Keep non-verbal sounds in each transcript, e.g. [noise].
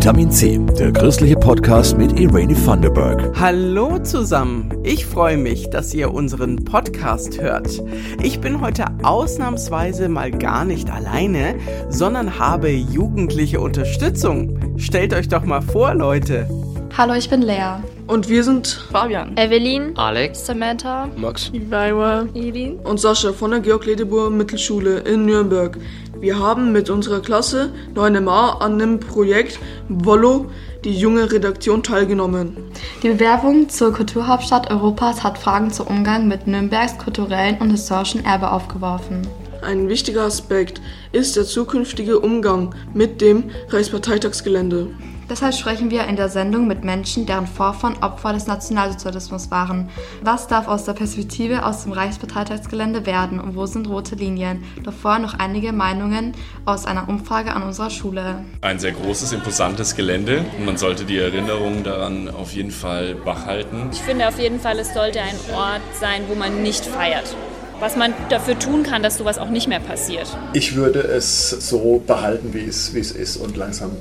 Vitamin C, der christliche Podcast mit Irene Thunderberg. Hallo zusammen, ich freue mich, dass ihr unseren Podcast hört. Ich bin heute ausnahmsweise mal gar nicht alleine, sondern habe jugendliche Unterstützung. Stellt euch doch mal vor, Leute. Hallo, ich bin Lea. Und wir sind Fabian, Evelyn, Alex, Samantha, Max, Ivaima, Elin und Sascha von der Georg-Ledebur Mittelschule in Nürnberg. Wir haben mit unserer Klasse 9MA an dem Projekt Vollo die junge Redaktion teilgenommen. Die Bewerbung zur Kulturhauptstadt Europas hat Fragen zum Umgang mit Nürnbergs kulturellen und historischen Erbe aufgeworfen. Ein wichtiger Aspekt ist der zukünftige Umgang mit dem Reichsparteitagsgelände. Deshalb sprechen wir in der Sendung mit Menschen, deren Vorfahren Opfer des Nationalsozialismus waren. Was darf aus der Perspektive aus dem Reichsparteitagsgelände werden und wo sind rote Linien? Vorher noch einige Meinungen aus einer Umfrage an unserer Schule. Ein sehr großes, imposantes Gelände und man sollte die Erinnerungen daran auf jeden Fall wachhalten. Ich finde auf jeden Fall, es sollte ein Ort sein, wo man nicht feiert was man dafür tun kann, dass sowas auch nicht mehr passiert. Ich würde es so behalten, wie es, wie es ist und langsam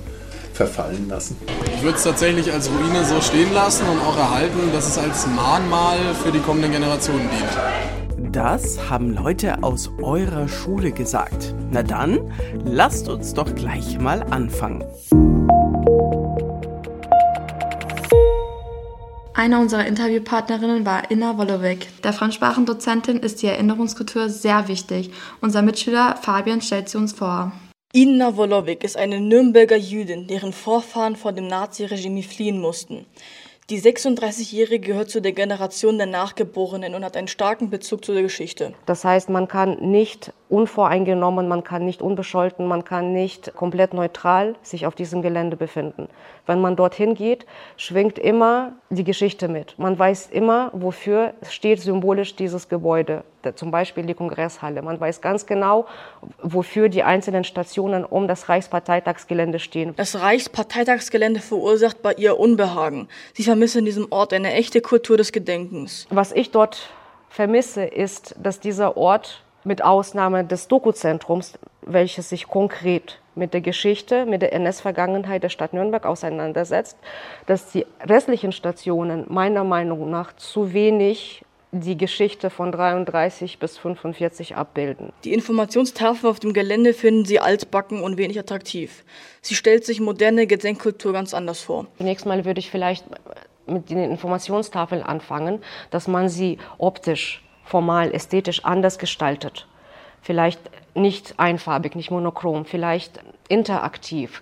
verfallen lassen. Ich würde es tatsächlich als Ruine so stehen lassen und auch erhalten, dass es als Mahnmal für die kommenden Generationen dient. Das haben Leute aus eurer Schule gesagt. Na dann, lasst uns doch gleich mal anfangen. Eine unserer Interviewpartnerinnen war Inna Wolowik. Der Fremdsprachendozentin ist die Erinnerungskultur sehr wichtig. Unser Mitschüler Fabian stellt sie uns vor. Inna Wolowik ist eine Nürnberger Jüdin, deren Vorfahren vor dem Naziregime fliehen mussten. Die 36-Jährige gehört zu der Generation der Nachgeborenen und hat einen starken Bezug zu der Geschichte. Das heißt, man kann nicht unvoreingenommen, man kann nicht unbescholten, man kann nicht komplett neutral sich auf diesem Gelände befinden. Wenn man dorthin geht, schwingt immer die Geschichte mit. Man weiß immer, wofür steht symbolisch dieses Gebäude, zum Beispiel die Kongresshalle. Man weiß ganz genau, wofür die einzelnen Stationen um das Reichsparteitagsgelände stehen. Das Reichsparteitagsgelände verursacht bei ihr Unbehagen. Sie vermisse in diesem Ort eine echte Kultur des Gedenkens. Was ich dort vermisse, ist, dass dieser Ort mit Ausnahme des Doku-Zentrums, welches sich konkret mit der Geschichte, mit der NS-Vergangenheit der Stadt Nürnberg auseinandersetzt, dass die restlichen Stationen meiner Meinung nach zu wenig die Geschichte von 33 bis 45 abbilden. Die Informationstafel auf dem Gelände finden Sie altbacken und wenig attraktiv. Sie stellt sich moderne Gedenkkultur ganz anders vor. Zunächst mal würde ich vielleicht mit den Informationstafeln anfangen, dass man sie optisch formal, ästhetisch anders gestaltet. Vielleicht nicht einfarbig, nicht monochrom, vielleicht interaktiv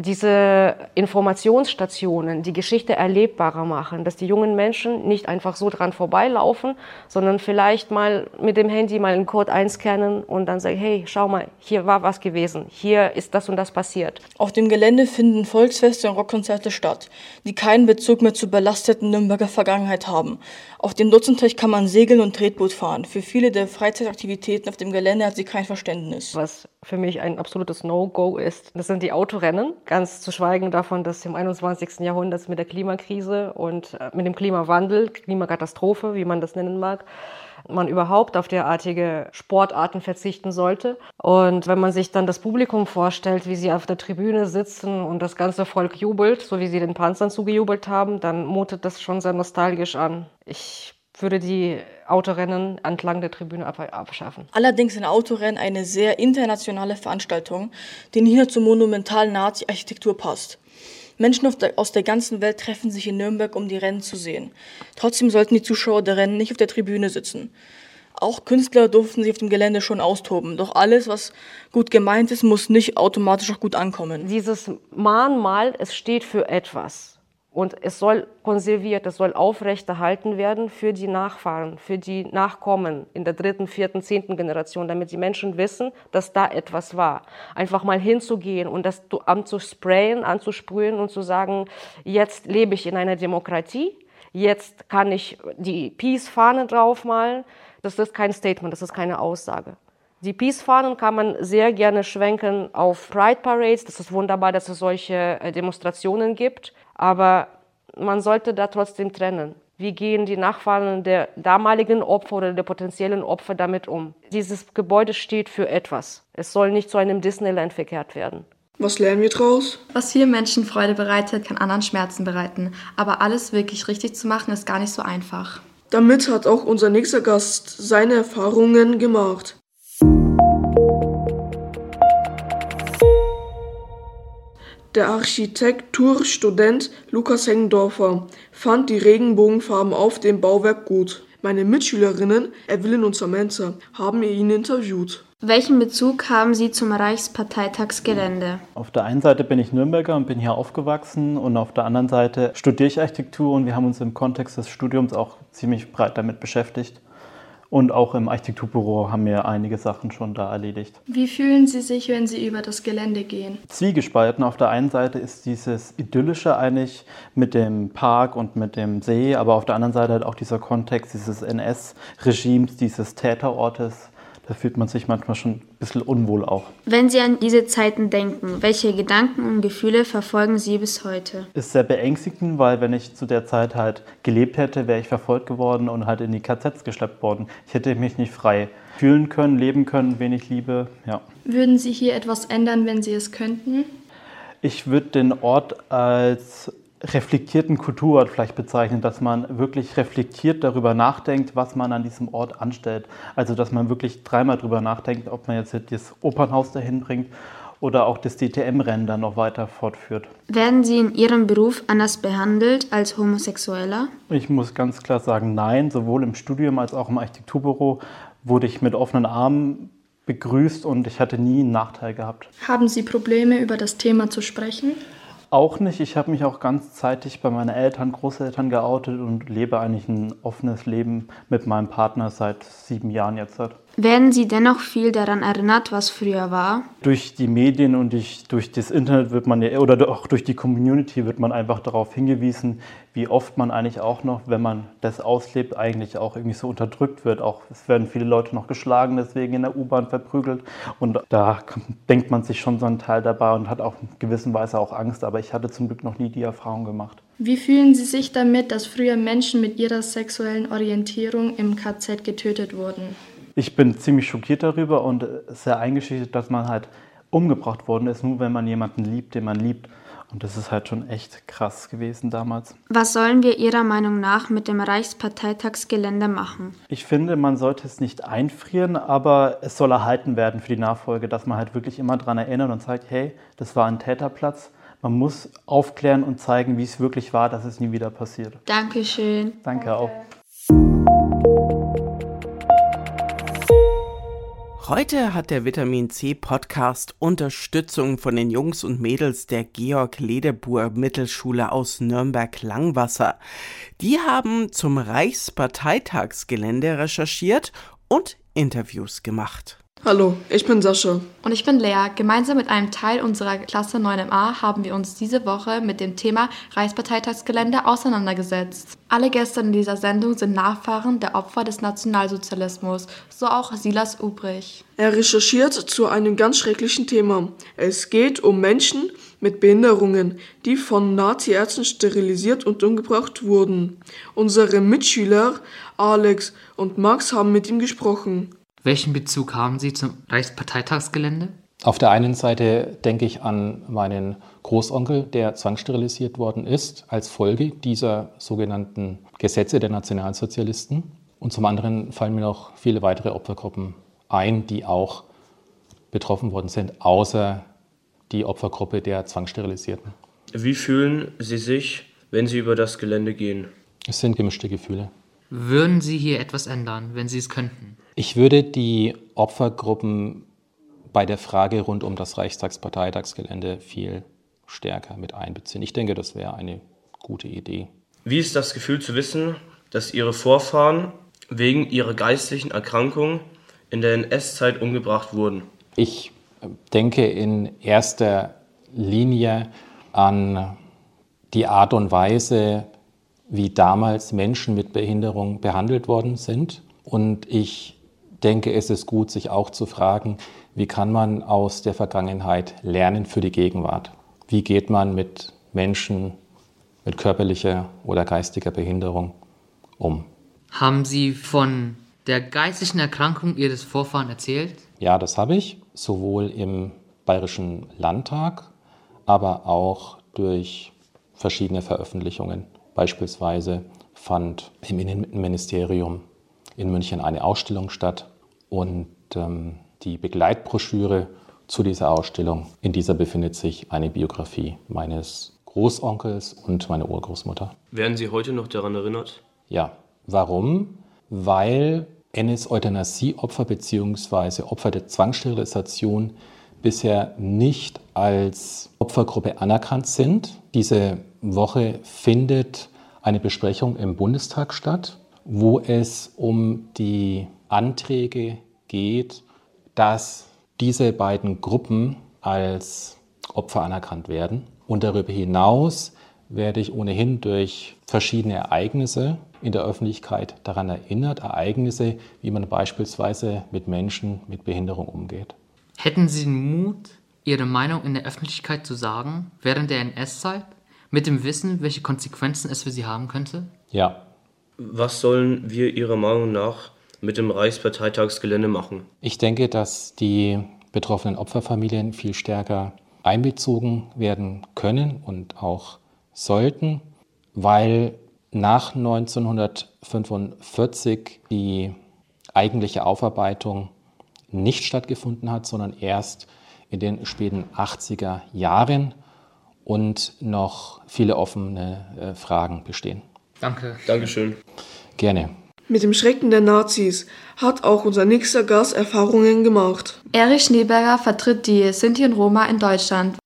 diese Informationsstationen die Geschichte erlebbarer machen, dass die jungen Menschen nicht einfach so dran vorbeilaufen, sondern vielleicht mal mit dem Handy mal einen Code einscannen und dann sagen, hey, schau mal, hier war was gewesen, hier ist das und das passiert. Auf dem Gelände finden Volksfeste und Rockkonzerte statt, die keinen Bezug mehr zur belasteten Nürnberger Vergangenheit haben. Auf dem Dutzenteich kann man segeln und Tretboot fahren. Für viele der Freizeitaktivitäten auf dem Gelände hat sie kein Verständnis. Was für mich ein absolutes No-Go ist, das sind die Autorennen. Ganz zu schweigen davon, dass im 21. Jahrhundert mit der Klimakrise und äh, mit dem Klimawandel, Klimakatastrophe, wie man das nennen mag, man überhaupt auf derartige Sportarten verzichten sollte. Und wenn man sich dann das Publikum vorstellt, wie sie auf der Tribüne sitzen und das ganze Volk jubelt, so wie sie den Panzern zugejubelt haben, dann mutet das schon sehr nostalgisch an. Ich würde die Autorennen entlang der Tribüne abschaffen. Allerdings sind Autorennen eine sehr internationale Veranstaltung, die nicht nur zur monumentalen Nazi-Architektur passt. Menschen aus der ganzen Welt treffen sich in Nürnberg, um die Rennen zu sehen. Trotzdem sollten die Zuschauer der Rennen nicht auf der Tribüne sitzen. Auch Künstler durften sich auf dem Gelände schon austoben. Doch alles, was gut gemeint ist, muss nicht automatisch auch gut ankommen. Dieses Mahnmal, es steht für etwas. Und es soll konserviert, es soll aufrechterhalten werden für die Nachfahren, für die Nachkommen in der dritten, vierten, zehnten Generation, damit die Menschen wissen, dass da etwas war. Einfach mal hinzugehen und das anzusprayen, anzusprühen und zu sagen, jetzt lebe ich in einer Demokratie, jetzt kann ich die Peace-Fahne draufmalen. Das ist kein Statement, das ist keine Aussage. Die Peace-Fahnen kann man sehr gerne schwenken auf Pride Parades. Das ist wunderbar, dass es solche äh, Demonstrationen gibt. Aber man sollte da trotzdem trennen. Wie gehen die Nachfahren der damaligen Opfer oder der potenziellen Opfer damit um? Dieses Gebäude steht für etwas. Es soll nicht zu einem Disneyland verkehrt werden. Was lernen wir draus? Was vielen Menschen Freude bereitet, kann anderen Schmerzen bereiten. Aber alles wirklich richtig zu machen, ist gar nicht so einfach. Damit hat auch unser nächster Gast seine Erfahrungen gemacht. Der Architekturstudent Lukas Hengendorfer fand die Regenbogenfarben auf dem Bauwerk gut. Meine Mitschülerinnen Evelyn und Samantha haben ihn interviewt. Welchen Bezug haben Sie zum Reichsparteitagsgelände? Auf der einen Seite bin ich Nürnberger und bin hier aufgewachsen und auf der anderen Seite studiere ich Architektur und wir haben uns im Kontext des Studiums auch ziemlich breit damit beschäftigt. Und auch im Architekturbüro haben wir einige Sachen schon da erledigt. Wie fühlen Sie sich, wenn Sie über das Gelände gehen? Zwiegespalten. Auf der einen Seite ist dieses Idyllische eigentlich mit dem Park und mit dem See, aber auf der anderen Seite halt auch dieser Kontext dieses NS-Regimes, dieses Täterortes da fühlt man sich manchmal schon ein bisschen unwohl auch. Wenn Sie an diese Zeiten denken, welche Gedanken und Gefühle verfolgen Sie bis heute? Ist sehr beängstigend, weil wenn ich zu der Zeit halt gelebt hätte, wäre ich verfolgt geworden und halt in die KZs geschleppt worden. Ich hätte mich nicht frei fühlen können, leben können, wen ich liebe, ja. Würden Sie hier etwas ändern, wenn Sie es könnten? Ich würde den Ort als reflektierten Kulturort vielleicht bezeichnen, dass man wirklich reflektiert darüber nachdenkt, was man an diesem Ort anstellt. Also dass man wirklich dreimal darüber nachdenkt, ob man jetzt das Opernhaus dahin bringt oder auch das DTM-Rennen dann noch weiter fortführt. Werden Sie in Ihrem Beruf anders behandelt als Homosexueller? Ich muss ganz klar sagen, nein. Sowohl im Studium als auch im Architekturbüro wurde ich mit offenen Armen begrüßt und ich hatte nie einen Nachteil gehabt. Haben Sie Probleme, über das Thema zu sprechen? Auch nicht. Ich habe mich auch ganzzeitig bei meinen Eltern, Großeltern geoutet und lebe eigentlich ein offenes Leben mit meinem Partner seit sieben Jahren jetzt. Werden Sie dennoch viel daran erinnert, was früher war? Durch die Medien und durch, durch das Internet wird man ja, oder auch durch die Community wird man einfach darauf hingewiesen, wie oft man eigentlich auch noch, wenn man das auslebt, eigentlich auch irgendwie so unterdrückt wird. Auch es werden viele Leute noch geschlagen, deswegen in der U-Bahn verprügelt. Und da denkt man sich schon so einen Teil dabei und hat auch in gewisser Weise auch Angst. Aber ich hatte zum Glück noch nie die Erfahrung gemacht. Wie fühlen Sie sich damit, dass früher Menschen mit ihrer sexuellen Orientierung im KZ getötet wurden? Ich bin ziemlich schockiert darüber und sehr eingeschüchtert, dass man halt umgebracht worden ist, nur wenn man jemanden liebt, den man liebt. Und das ist halt schon echt krass gewesen damals. Was sollen wir Ihrer Meinung nach mit dem Reichsparteitagsgelände machen? Ich finde, man sollte es nicht einfrieren, aber es soll erhalten werden für die Nachfolge, dass man halt wirklich immer daran erinnert und sagt, hey, das war ein Täterplatz. Man muss aufklären und zeigen, wie es wirklich war, dass es nie wieder passiert. Dankeschön. Danke, Danke. auch. Heute hat der Vitamin C Podcast Unterstützung von den Jungs und Mädels der Georg Ledebur Mittelschule aus Nürnberg Langwasser. Die haben zum Reichsparteitagsgelände recherchiert und Interviews gemacht. Hallo, ich bin Sascha. Und ich bin Lea. Gemeinsam mit einem Teil unserer Klasse 9MA haben wir uns diese Woche mit dem Thema Reichsparteitagsgelände auseinandergesetzt. Alle Gäste in dieser Sendung sind Nachfahren der Opfer des Nationalsozialismus, so auch Silas Ubrich. Er recherchiert zu einem ganz schrecklichen Thema. Es geht um Menschen mit Behinderungen, die von Nazi-Ärzten sterilisiert und umgebracht wurden. Unsere Mitschüler Alex und Max haben mit ihm gesprochen. Welchen Bezug haben Sie zum Reichsparteitagsgelände? Auf der einen Seite denke ich an meinen Großonkel, der zwangssterilisiert worden ist als Folge dieser sogenannten Gesetze der Nationalsozialisten. Und zum anderen fallen mir noch viele weitere Opfergruppen ein, die auch betroffen worden sind, außer die Opfergruppe der Zwangssterilisierten. Wie fühlen Sie sich, wenn Sie über das Gelände gehen? Es sind gemischte Gefühle. Würden Sie hier etwas ändern, wenn Sie es könnten? Ich würde die Opfergruppen bei der Frage rund um das Reichstagsparteitagsgelände viel stärker mit einbeziehen. Ich denke, das wäre eine gute Idee. Wie ist das Gefühl zu wissen, dass Ihre Vorfahren wegen ihrer geistlichen Erkrankung in der NS-Zeit umgebracht wurden? Ich denke in erster Linie an die Art und Weise, wie damals Menschen mit Behinderung behandelt worden sind. Und ich denke, es ist gut, sich auch zu fragen, wie kann man aus der Vergangenheit lernen für die Gegenwart? Wie geht man mit Menschen mit körperlicher oder geistiger Behinderung um? Haben Sie von der geistigen Erkrankung Ihres Vorfahren erzählt? Ja, das habe ich, sowohl im Bayerischen Landtag, aber auch durch verschiedene Veröffentlichungen. Beispielsweise fand im Innenministerium in München eine Ausstellung statt und ähm, die Begleitbroschüre zu dieser Ausstellung, in dieser befindet sich eine Biografie meines Großonkels und meiner Urgroßmutter. Werden Sie heute noch daran erinnert? Ja. Warum? Weil NS-Euthanasie-Opfer bzw. Opfer der Zwangssterilisation bisher nicht als Opfergruppe anerkannt sind. Diese Woche findet eine Besprechung im Bundestag statt, wo es um die Anträge geht, dass diese beiden Gruppen als Opfer anerkannt werden. Und darüber hinaus werde ich ohnehin durch verschiedene Ereignisse in der Öffentlichkeit daran erinnert, Ereignisse, wie man beispielsweise mit Menschen mit Behinderung umgeht. Hätten Sie den Mut, Ihre Meinung in der Öffentlichkeit zu sagen, während der NS-Zeit, mit dem Wissen, welche Konsequenzen es für Sie haben könnte? Ja. Was sollen wir Ihrer Meinung nach mit dem Reichsparteitagsgelände machen? Ich denke, dass die betroffenen Opferfamilien viel stärker einbezogen werden können und auch sollten, weil nach 1945 die eigentliche Aufarbeitung nicht stattgefunden hat, sondern erst in den späten 80er Jahren und noch viele offene äh, Fragen bestehen. Danke. Dankeschön. Gerne. Mit dem Schrecken der Nazis hat auch unser nächster Gast Erfahrungen gemacht. Erich Schneeberger vertritt die Sinti und Roma in Deutschland.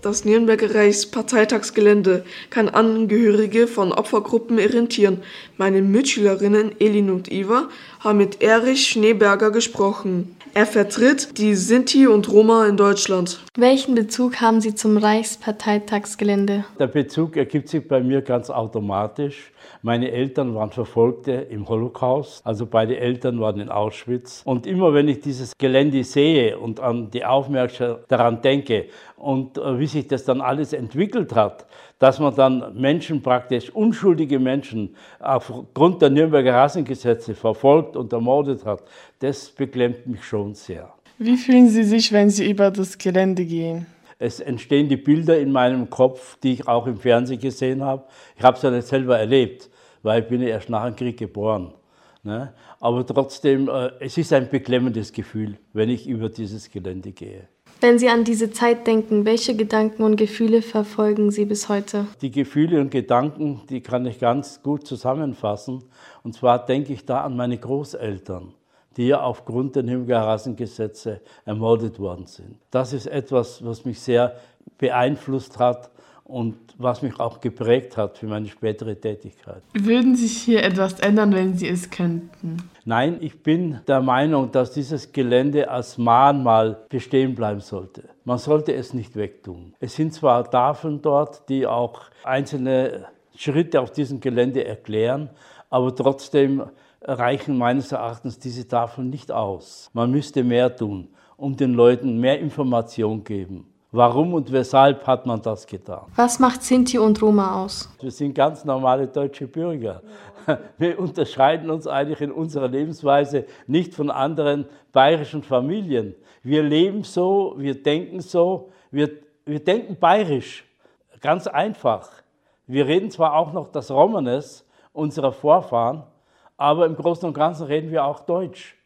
Das Nürnberger Reichsparteitagsgelände kann Angehörige von Opfergruppen irritieren. Meine Mitschülerinnen Elin und Eva haben mit Erich Schneeberger gesprochen. Er vertritt die Sinti und Roma in Deutschland. Welchen Bezug haben Sie zum Reichsparteitagsgelände? Der Bezug ergibt sich bei mir ganz automatisch. Meine Eltern waren Verfolgte im Holocaust, also beide Eltern waren in Auschwitz. Und immer wenn ich dieses Gelände sehe und an die Aufmerksamkeit daran denke und äh, wie sich das dann alles entwickelt hat, dass man dann Menschen praktisch, unschuldige Menschen aufgrund der Nürnberger Rassengesetze verfolgt und ermordet hat, das beklemmt mich schon sehr. Wie fühlen Sie sich, wenn Sie über das Gelände gehen? Es entstehen die Bilder in meinem Kopf, die ich auch im Fernsehen gesehen habe. Ich habe es ja nicht selber erlebt, weil ich bin ja erst nach dem Krieg geboren. Ne? Aber trotzdem, äh, es ist ein beklemmendes Gefühl, wenn ich über dieses Gelände gehe. Wenn Sie an diese Zeit denken, welche Gedanken und Gefühle verfolgen Sie bis heute? Die Gefühle und Gedanken, die kann ich ganz gut zusammenfassen. Und zwar denke ich da an meine Großeltern die aufgrund der Nürnberger Rassengesetze ermordet worden sind. Das ist etwas, was mich sehr beeinflusst hat und was mich auch geprägt hat für meine spätere Tätigkeit. Würden sich hier etwas ändern, wenn Sie es könnten? Nein, ich bin der Meinung, dass dieses Gelände als Mahnmal bestehen bleiben sollte. Man sollte es nicht wegtun. Es sind zwar Tafeln dort, die auch einzelne Schritte auf diesem Gelände erklären, aber trotzdem reichen meines Erachtens diese Tafeln nicht aus. Man müsste mehr tun, um den Leuten mehr Information geben. Warum und weshalb hat man das getan? Was macht Sinti und Roma aus? Wir sind ganz normale deutsche Bürger. [laughs] Wir unterscheiden uns eigentlich in unserer Lebensweise nicht von anderen bayerischen Familien. Wir leben so, wir denken so, wir, wir denken bayerisch. Ganz einfach. Wir reden zwar auch noch das Romanes unserer Vorfahren, aber im Großen und Ganzen reden wir auch Deutsch.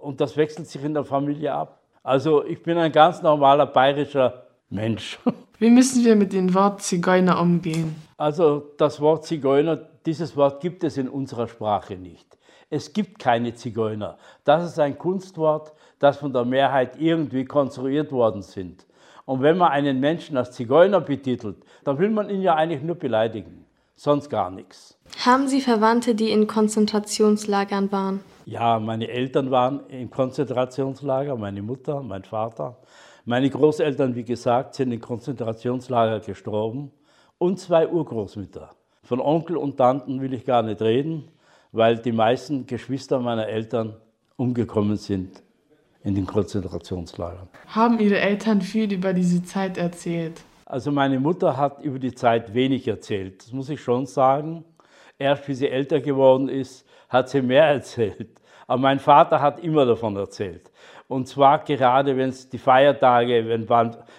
Und das wechselt sich in der Familie ab. Also ich bin ein ganz normaler bayerischer Mensch. [laughs] Wie müssen wir mit dem Wort Zigeuner umgehen? Also das Wort Zigeuner, dieses Wort gibt es in unserer Sprache nicht. Es gibt keine Zigeuner. Das ist ein Kunstwort, das von der Mehrheit irgendwie konstruiert worden sind. Und wenn man einen Menschen als Zigeuner betitelt, dann will man ihn ja eigentlich nur beleidigen, sonst gar nichts. Haben Sie Verwandte, die in Konzentrationslagern waren? Ja, meine Eltern waren im Konzentrationslager, meine Mutter, mein Vater. Meine Großeltern, wie gesagt, sind in Konzentrationslager gestorben und zwei Urgroßmütter. Von Onkel und Tanten will ich gar nicht reden, weil die meisten Geschwister meiner Eltern umgekommen sind in den Konzentrationslagern. Haben Ihre Eltern viel über diese Zeit erzählt? Also meine Mutter hat über die Zeit wenig erzählt, das muss ich schon sagen. Erst wie sie älter geworden ist, hat sie mehr [laughs] erzählt. Aber mein Vater hat immer davon erzählt. Und zwar gerade, wenn es die Feiertage, wenn,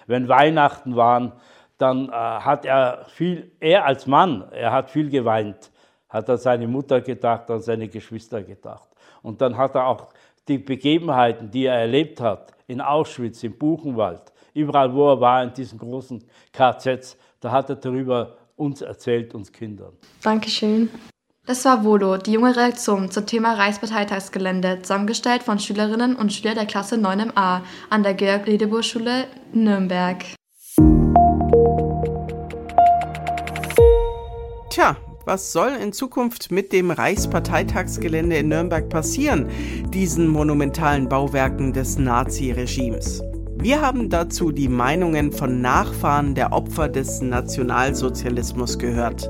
wenn Weihnachten waren, dann äh, hat er viel, er als Mann, er hat viel geweint, hat an seine Mutter gedacht, an seine Geschwister gedacht. Und dann hat er auch die Begebenheiten, die er erlebt hat, in Auschwitz, im Buchenwald, überall wo er war, in diesen großen KZs, da hat er darüber uns erzählt, uns Kindern. Dankeschön. Das war Volo, die junge Reaktion zum Thema Reichsparteitagsgelände, zusammengestellt von Schülerinnen und Schülern der Klasse 9MA an der Georg-Ledebohr-Schule Nürnberg. Tja, was soll in Zukunft mit dem Reichsparteitagsgelände in Nürnberg passieren, diesen monumentalen Bauwerken des Nazi-Regimes? Wir haben dazu die Meinungen von Nachfahren der Opfer des Nationalsozialismus gehört.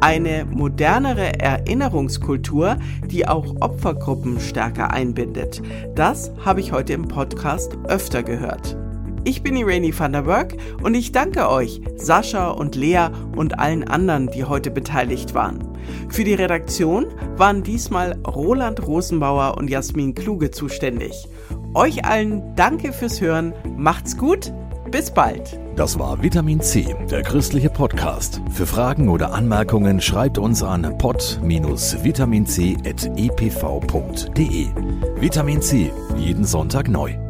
Eine modernere Erinnerungskultur, die auch Opfergruppen stärker einbindet. Das habe ich heute im Podcast öfter gehört. Ich bin Irene van der Berg und ich danke euch, Sascha und Lea und allen anderen, die heute beteiligt waren. Für die Redaktion waren diesmal Roland Rosenbauer und Jasmin Kluge zuständig. Euch allen danke fürs Hören, macht's gut, bis bald. Das war Vitamin C, der christliche Podcast. Für Fragen oder Anmerkungen schreibt uns an pod-vitaminc.epv.de. Vitamin C, jeden Sonntag neu.